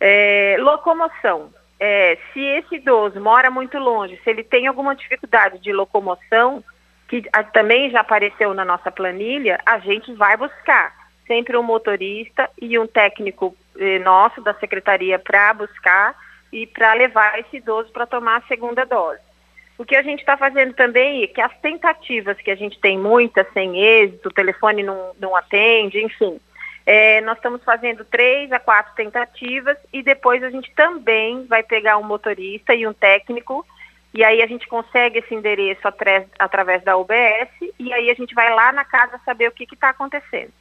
É, locomoção. É, se esse idoso mora muito longe, se ele tem alguma dificuldade de locomoção, que também já apareceu na nossa planilha, a gente vai buscar sempre um motorista e um técnico eh, nosso da secretaria para buscar e para levar esse idoso para tomar a segunda dose. O que a gente está fazendo também é que as tentativas que a gente tem muitas sem êxito, o telefone não, não atende, enfim, é, nós estamos fazendo três a quatro tentativas e depois a gente também vai pegar um motorista e um técnico e aí a gente consegue esse endereço através da UBS e aí a gente vai lá na casa saber o que está acontecendo.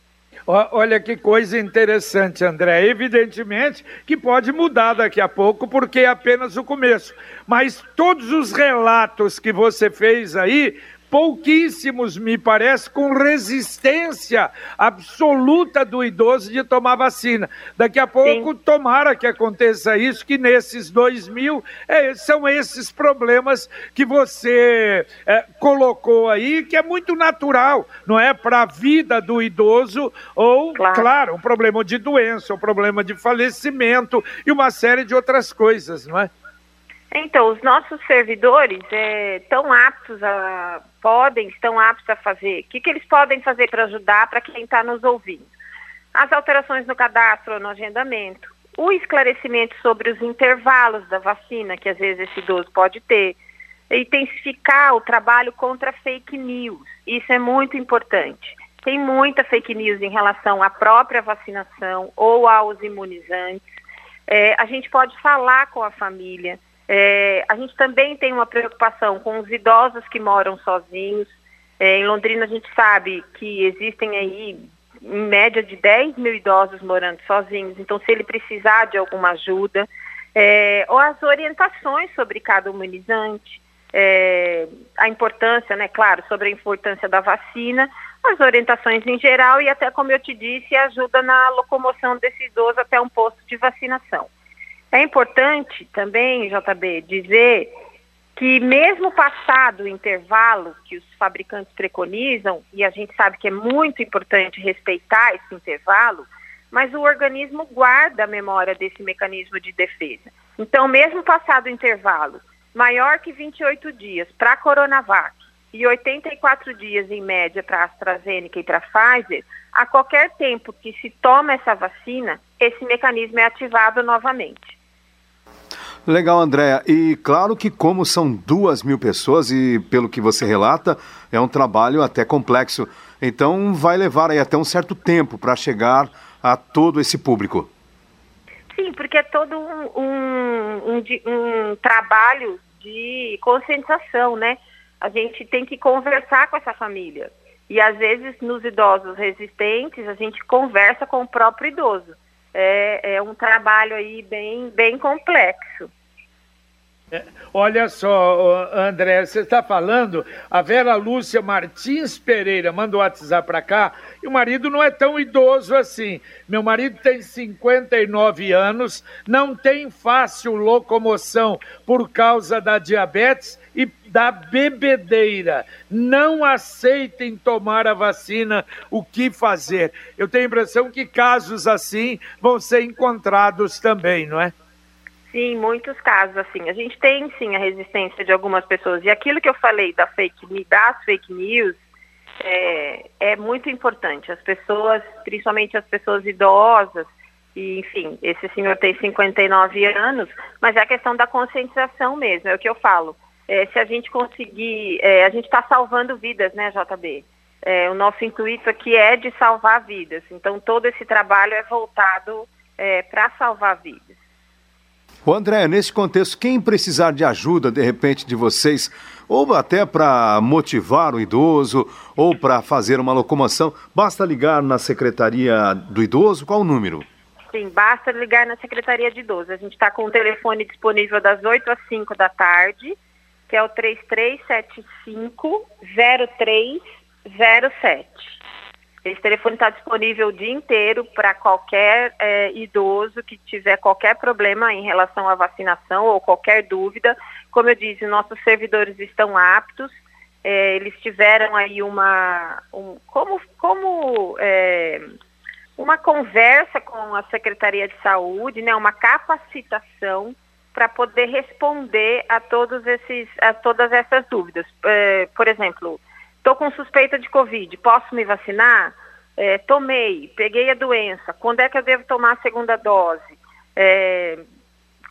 Olha que coisa interessante, André. Evidentemente que pode mudar daqui a pouco, porque é apenas o começo. Mas todos os relatos que você fez aí pouquíssimos, me parece, com resistência absoluta do idoso de tomar vacina. Daqui a pouco, Sim. tomara que aconteça isso, que nesses dois mil é, são esses problemas que você é, colocou aí, que é muito natural, não é? Para a vida do idoso, ou, claro. claro, um problema de doença, um problema de falecimento e uma série de outras coisas, não é? Então, os nossos servidores estão é, aptos a, podem, estão aptos a fazer. O que, que eles podem fazer para ajudar para quem está nos ouvindo? As alterações no cadastro ou no agendamento, o esclarecimento sobre os intervalos da vacina, que às vezes esse idoso pode ter, intensificar o trabalho contra fake news. Isso é muito importante. Tem muita fake news em relação à própria vacinação ou aos imunizantes. É, a gente pode falar com a família. É, a gente também tem uma preocupação com os idosos que moram sozinhos. É, em Londrina a gente sabe que existem aí em média de 10 mil idosos morando sozinhos, então se ele precisar de alguma ajuda, é, ou as orientações sobre cada imunizante, é, a importância, né, claro, sobre a importância da vacina, as orientações em geral e até, como eu te disse, ajuda na locomoção desse idoso até um posto de vacinação. É importante também, JB, dizer que mesmo passado o intervalo que os fabricantes preconizam, e a gente sabe que é muito importante respeitar esse intervalo, mas o organismo guarda a memória desse mecanismo de defesa. Então, mesmo passado o intervalo maior que 28 dias para a Coronavac e 84 dias em média para a AstraZeneca e para a Pfizer, a qualquer tempo que se toma essa vacina, esse mecanismo é ativado novamente. Legal, Andréa. E claro que, como são duas mil pessoas, e pelo que você relata, é um trabalho até complexo. Então, vai levar aí até um certo tempo para chegar a todo esse público. Sim, porque é todo um, um, um, um trabalho de conscientização, né? A gente tem que conversar com essa família. E às vezes nos idosos resistentes a gente conversa com o próprio idoso é, é um trabalho aí bem, bem complexo. Olha só, André, você está falando, a Vera Lúcia Martins Pereira mandou o WhatsApp para cá e o marido não é tão idoso assim. Meu marido tem 59 anos, não tem fácil locomoção por causa da diabetes e da bebedeira. Não aceitem tomar a vacina, o que fazer? Eu tenho a impressão que casos assim vão ser encontrados também, não é? Sim, muitos casos assim. A gente tem sim a resistência de algumas pessoas. E aquilo que eu falei da fake, das fake news é, é muito importante. As pessoas, principalmente as pessoas idosas, e enfim, esse senhor tem 59 anos, mas é a questão da conscientização mesmo, é o que eu falo. É, se a gente conseguir, é, a gente está salvando vidas, né, JB? É, o nosso intuito aqui é de salvar vidas. Então, todo esse trabalho é voltado é, para salvar vidas. O André, nesse contexto, quem precisar de ajuda, de repente, de vocês, ou até para motivar o idoso, ou para fazer uma locomoção, basta ligar na Secretaria do Idoso? Qual o número? Sim, basta ligar na Secretaria de Idoso. A gente está com o telefone disponível das 8 às 5 da tarde, que é o 3375 0307. Esse telefone está disponível o dia inteiro para qualquer é, idoso que tiver qualquer problema em relação à vacinação ou qualquer dúvida. Como eu disse, nossos servidores estão aptos. É, eles tiveram aí uma um, como como é, uma conversa com a Secretaria de Saúde, né, uma capacitação para poder responder a todos esses a todas essas dúvidas. É, por exemplo, Estou com suspeita de Covid, posso me vacinar? É, tomei, peguei a doença, quando é que eu devo tomar a segunda dose? É,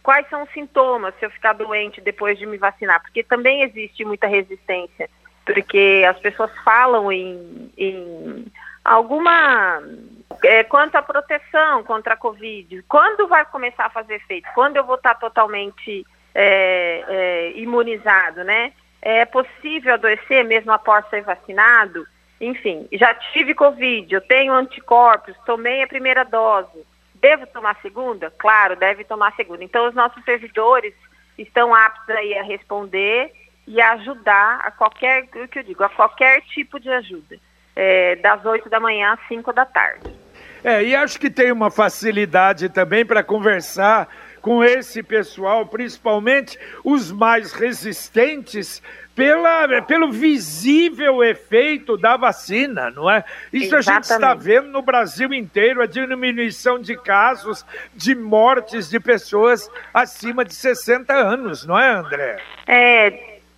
quais são os sintomas se eu ficar doente depois de me vacinar? Porque também existe muita resistência, porque as pessoas falam em, em alguma. É, quanto à proteção contra a Covid, quando vai começar a fazer efeito? Quando eu vou estar totalmente é, é, imunizado, né? É possível adoecer mesmo após ser vacinado? Enfim, já tive Covid, eu tenho anticorpos, tomei a primeira dose. Devo tomar a segunda? Claro, deve tomar a segunda. Então, os nossos servidores estão aptos aí a responder e a ajudar a qualquer, o que eu digo, a qualquer tipo de ajuda, é, das 8 da manhã às 5 da tarde. É, e acho que tem uma facilidade também para conversar com esse pessoal, principalmente os mais resistentes, pela, pelo visível efeito da vacina, não é? Isso Exatamente. a gente está vendo no Brasil inteiro, a diminuição de casos, de mortes de pessoas acima de 60 anos, não é, André? É,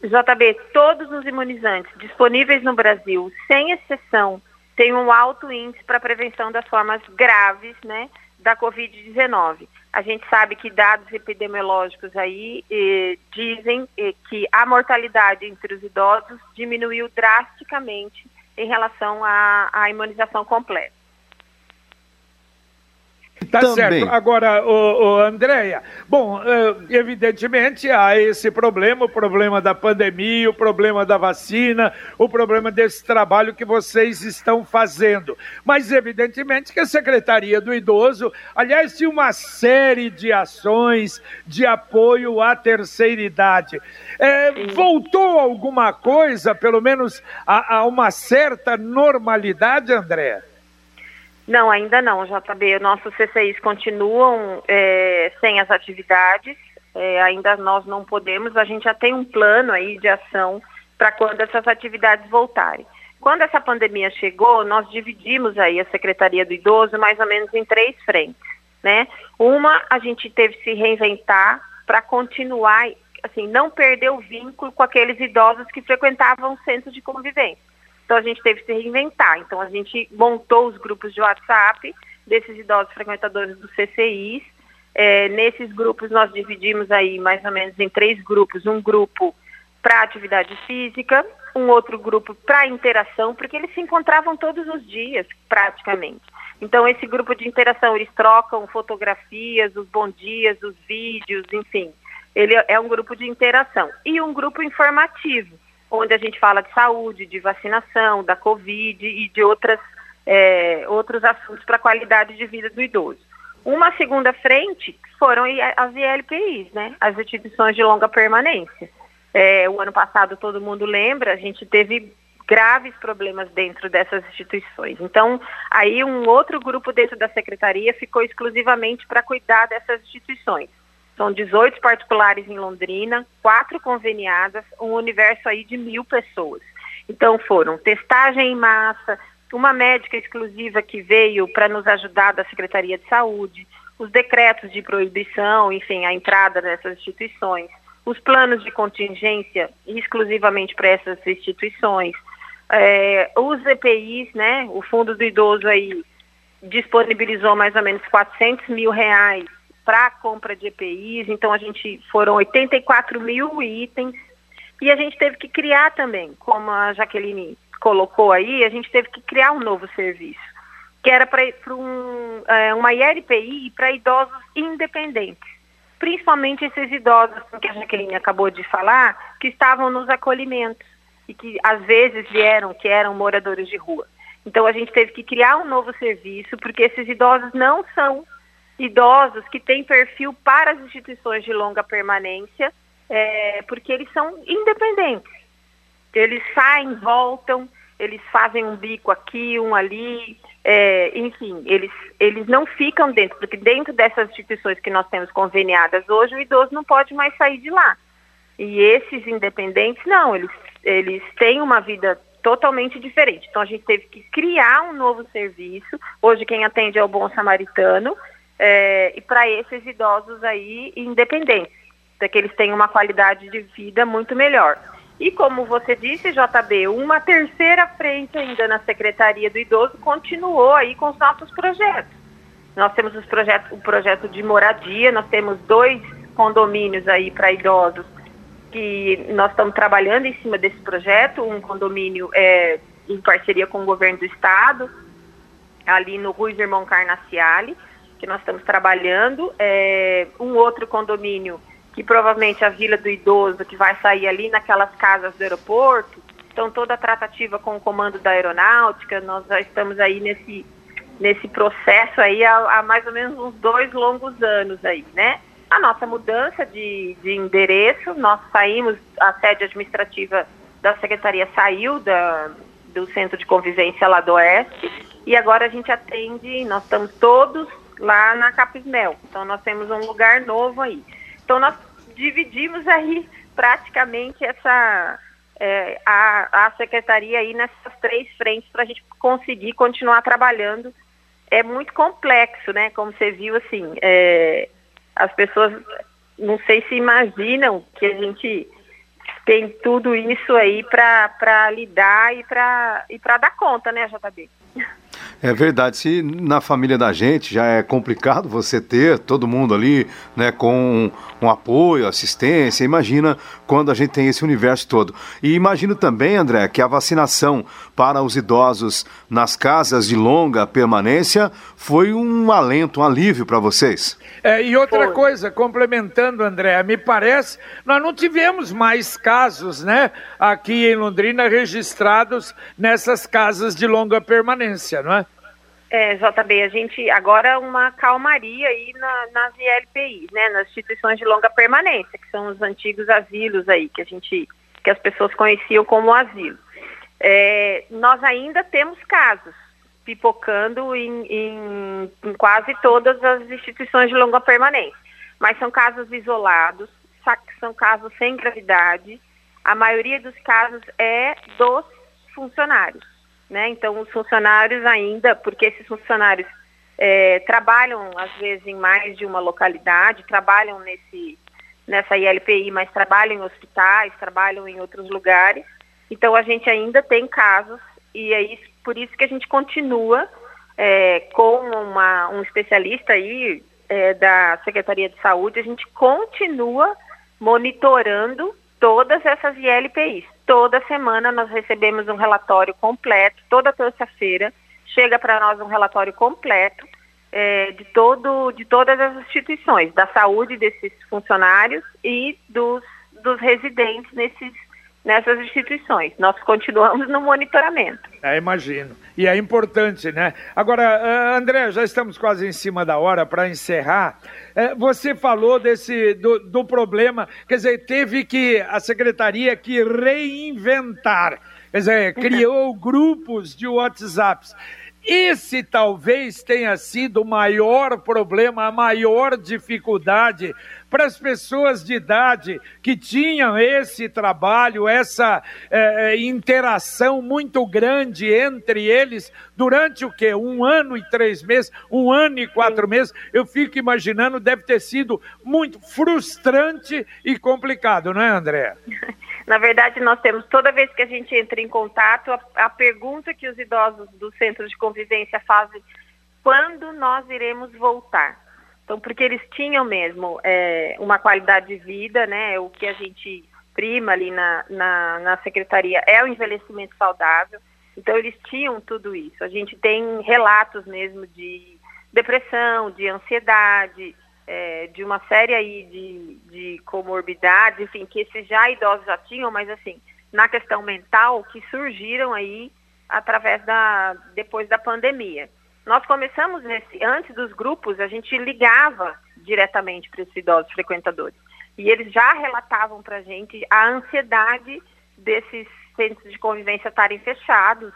JB, todos os imunizantes disponíveis no Brasil, sem exceção, têm um alto índice para prevenção das formas graves, né, da Covid-19 A gente sabe que dados epidemiológicos aí eh, dizem eh, que a mortalidade entre os idosos diminuiu drasticamente em relação à, à imunização completa. Tá Também. certo. Agora, o, o Andréia, bom, eh, evidentemente há esse problema, o problema da pandemia, o problema da vacina, o problema desse trabalho que vocês estão fazendo. Mas, evidentemente, que a Secretaria do Idoso, aliás, tinha uma série de ações de apoio à terceira idade. É, voltou alguma coisa, pelo menos, a, a uma certa normalidade, Andréia? Não, ainda não, JB. Nossos CCIs continuam é, sem as atividades, é, ainda nós não podemos, a gente já tem um plano aí de ação para quando essas atividades voltarem. Quando essa pandemia chegou, nós dividimos aí a Secretaria do Idoso mais ou menos em três frentes, né? Uma, a gente teve que se reinventar para continuar, assim, não perder o vínculo com aqueles idosos que frequentavam o centro de convivência. Então a gente teve que se reinventar. Então a gente montou os grupos de WhatsApp desses idosos frequentadores do CCIs. É, nesses grupos nós dividimos aí mais ou menos em três grupos. Um grupo para atividade física, um outro grupo para interação, porque eles se encontravam todos os dias, praticamente. Então, esse grupo de interação, eles trocam fotografias, os bons dias, os vídeos, enfim. Ele é um grupo de interação. E um grupo informativo, onde a gente fala de saúde, de vacinação, da Covid e de outras, é, outros assuntos para a qualidade de vida do idoso. Uma segunda frente foram as ILPIs, né, as instituições de longa permanência. É, o ano passado, todo mundo lembra, a gente teve graves problemas dentro dessas instituições. Então, aí um outro grupo dentro da secretaria ficou exclusivamente para cuidar dessas instituições. São 18 particulares em Londrina, quatro conveniadas, um universo aí de mil pessoas. Então foram testagem em massa, uma médica exclusiva que veio para nos ajudar da Secretaria de Saúde, os decretos de proibição, enfim, a entrada nessas instituições, os planos de contingência exclusivamente para essas instituições, é, os EPIs, né, o Fundo do Idoso aí disponibilizou mais ou menos 400 mil reais para a compra de EPIs, então a gente foram 84 mil itens e a gente teve que criar também, como a Jaqueline colocou aí, a gente teve que criar um novo serviço, que era para um, é, uma IRPI para idosos independentes, principalmente esses idosos que a Jaqueline acabou de falar, que estavam nos acolhimentos e que às vezes vieram, que eram moradores de rua. Então a gente teve que criar um novo serviço, porque esses idosos não são idosos que têm perfil para as instituições de longa permanência, é, porque eles são independentes. Eles saem, voltam, eles fazem um bico aqui, um ali, é, enfim, eles, eles não ficam dentro, porque dentro dessas instituições que nós temos conveniadas hoje, o idoso não pode mais sair de lá. E esses independentes, não, eles, eles têm uma vida totalmente diferente. Então a gente teve que criar um novo serviço. Hoje quem atende é o Bom Samaritano, é, e para esses idosos aí independentes, para que eles tenham uma qualidade de vida muito melhor. E como você disse, JB, uma terceira frente ainda na Secretaria do Idoso continuou aí com os nossos projetos. Nós temos os projetos, o projeto de moradia, nós temos dois condomínios aí para idosos que nós estamos trabalhando em cima desse projeto, um condomínio é, em parceria com o governo do estado, ali no Ruiz Irmão Carnaciale, que nós estamos trabalhando, é, um outro condomínio que provavelmente a Vila do Idoso, que vai sair ali naquelas casas do aeroporto, então toda a tratativa com o comando da aeronáutica, nós já estamos aí nesse, nesse processo aí há, há mais ou menos uns dois longos anos aí, né? A nossa mudança de, de endereço, nós saímos, a sede administrativa da secretaria saiu da, do centro de convivência lá do Oeste, e agora a gente atende, nós estamos todos lá na Capismel. Então nós temos um lugar novo aí. Então nós dividimos aí praticamente essa é, a, a secretaria aí nessas três frentes para a gente conseguir continuar trabalhando. É muito complexo, né? Como você viu, assim, é, as pessoas não sei se imaginam que a gente tem tudo isso aí para lidar e para e dar conta, né, JB? É verdade. Se na família da gente já é complicado você ter todo mundo ali, né, com um apoio, assistência, imagina quando a gente tem esse universo todo. E imagino também, André, que a vacinação para os idosos nas casas de longa permanência foi um alento, um alívio para vocês. É, e outra foi. coisa, complementando, André, me parece, nós não tivemos mais casos, né, aqui em Londrina registrados nessas casas de longa permanência, não é? É, JB, a gente agora uma calmaria aí na, nas ILPIs, né, nas instituições de longa permanência, que são os antigos asilos aí, que a gente, que as pessoas conheciam como asilo. É, nós ainda temos casos pipocando em, em, em quase todas as instituições de longa permanência, mas são casos isolados, são casos sem gravidade, a maioria dos casos é dos funcionários né? Então, os funcionários ainda, porque esses funcionários é, trabalham, às vezes, em mais de uma localidade, trabalham nesse, nessa ILPI, mas trabalham em hospitais, trabalham em outros lugares. Então, a gente ainda tem casos, e é isso, por isso que a gente continua é, com uma, um especialista aí é, da Secretaria de Saúde, a gente continua monitorando todas essas ILPIs. Toda semana nós recebemos um relatório completo, toda terça-feira chega para nós um relatório completo é, de, todo, de todas as instituições, da saúde desses funcionários e dos, dos residentes nesses nessas instituições. Nós continuamos no monitoramento. É, imagino. E é importante, né? Agora, eh, André, já estamos quase em cima da hora para encerrar. Eh, você falou desse do, do problema, quer dizer, teve que a secretaria que reinventar, quer dizer, criou grupos de WhatsApps. Esse talvez tenha sido o maior problema, a maior dificuldade para as pessoas de idade que tinham esse trabalho, essa é, interação muito grande entre eles durante o quê? Um ano e três meses, um ano e quatro meses. Eu fico imaginando, deve ter sido muito frustrante e complicado, não é, André? Na verdade, nós temos, toda vez que a gente entra em contato, a, a pergunta que os idosos do centro de convivência fazem, quando nós iremos voltar? Então, porque eles tinham mesmo é, uma qualidade de vida, né? O que a gente prima ali na, na, na secretaria é o envelhecimento saudável. Então, eles tinham tudo isso. A gente tem relatos mesmo de depressão, de ansiedade, é, de uma série aí de, de comorbidades, enfim, que esses já idosos já tinham, mas assim, na questão mental, que surgiram aí através da, depois da pandemia. Nós começamos nesse, antes dos grupos, a gente ligava diretamente para esses idosos frequentadores. E eles já relatavam para a gente a ansiedade desses centros de convivência estarem fechados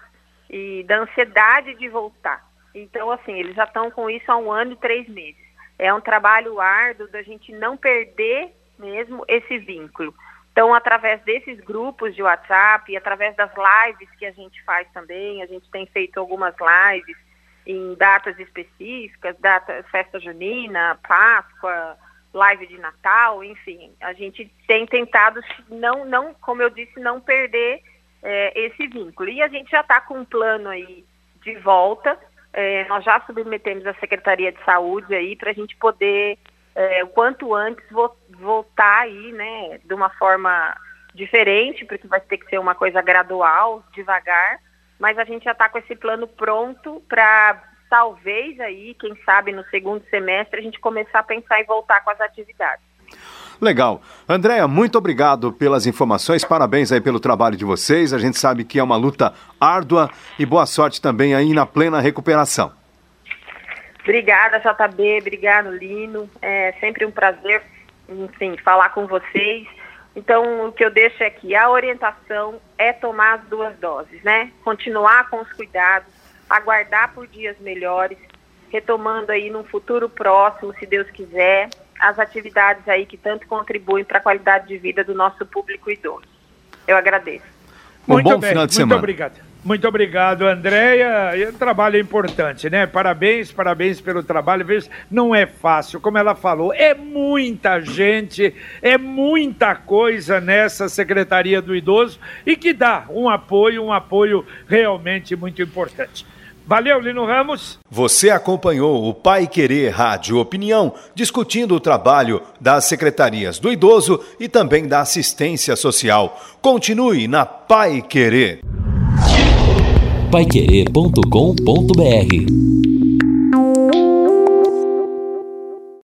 e da ansiedade de voltar. Então, assim, eles já estão com isso há um ano e três meses é um trabalho árduo da gente não perder mesmo esse vínculo. Então, através desses grupos de WhatsApp e através das lives que a gente faz também, a gente tem feito algumas lives em datas específicas, data, festa junina, Páscoa, live de Natal, enfim, a gente tem tentado não, não, como eu disse, não perder é, esse vínculo. E a gente já está com um plano aí de volta é, nós já submetemos à Secretaria de Saúde aí para a gente poder, é, o quanto antes, vo voltar aí, né, de uma forma diferente, porque vai ter que ser uma coisa gradual, devagar, mas a gente já está com esse plano pronto para talvez aí, quem sabe no segundo semestre, a gente começar a pensar em voltar com as atividades. Legal. Andréia, muito obrigado pelas informações, parabéns aí pelo trabalho de vocês. A gente sabe que é uma luta árdua e boa sorte também aí na plena recuperação. Obrigada, JB, obrigado, Lino. É sempre um prazer, enfim, falar com vocês. Então, o que eu deixo é que a orientação é tomar as duas doses, né? Continuar com os cuidados, aguardar por dias melhores, retomando aí num futuro próximo, se Deus quiser, as atividades aí que tanto contribuem para a qualidade de vida do nosso público idoso. Eu agradeço. Um muito bom bem, final de semana. Muito obrigado. Muito obrigado, Andréia. O trabalho é importante, né? Parabéns, parabéns pelo trabalho. Veja, não é fácil, como ela falou, é muita gente, é muita coisa nessa Secretaria do Idoso e que dá um apoio, um apoio realmente muito importante. Valeu, Lino Ramos. Você acompanhou o Pai Querer Rádio Opinião, discutindo o trabalho das secretarias do idoso e também da assistência social. Continue na Pai Querer. Paiquerê.com.br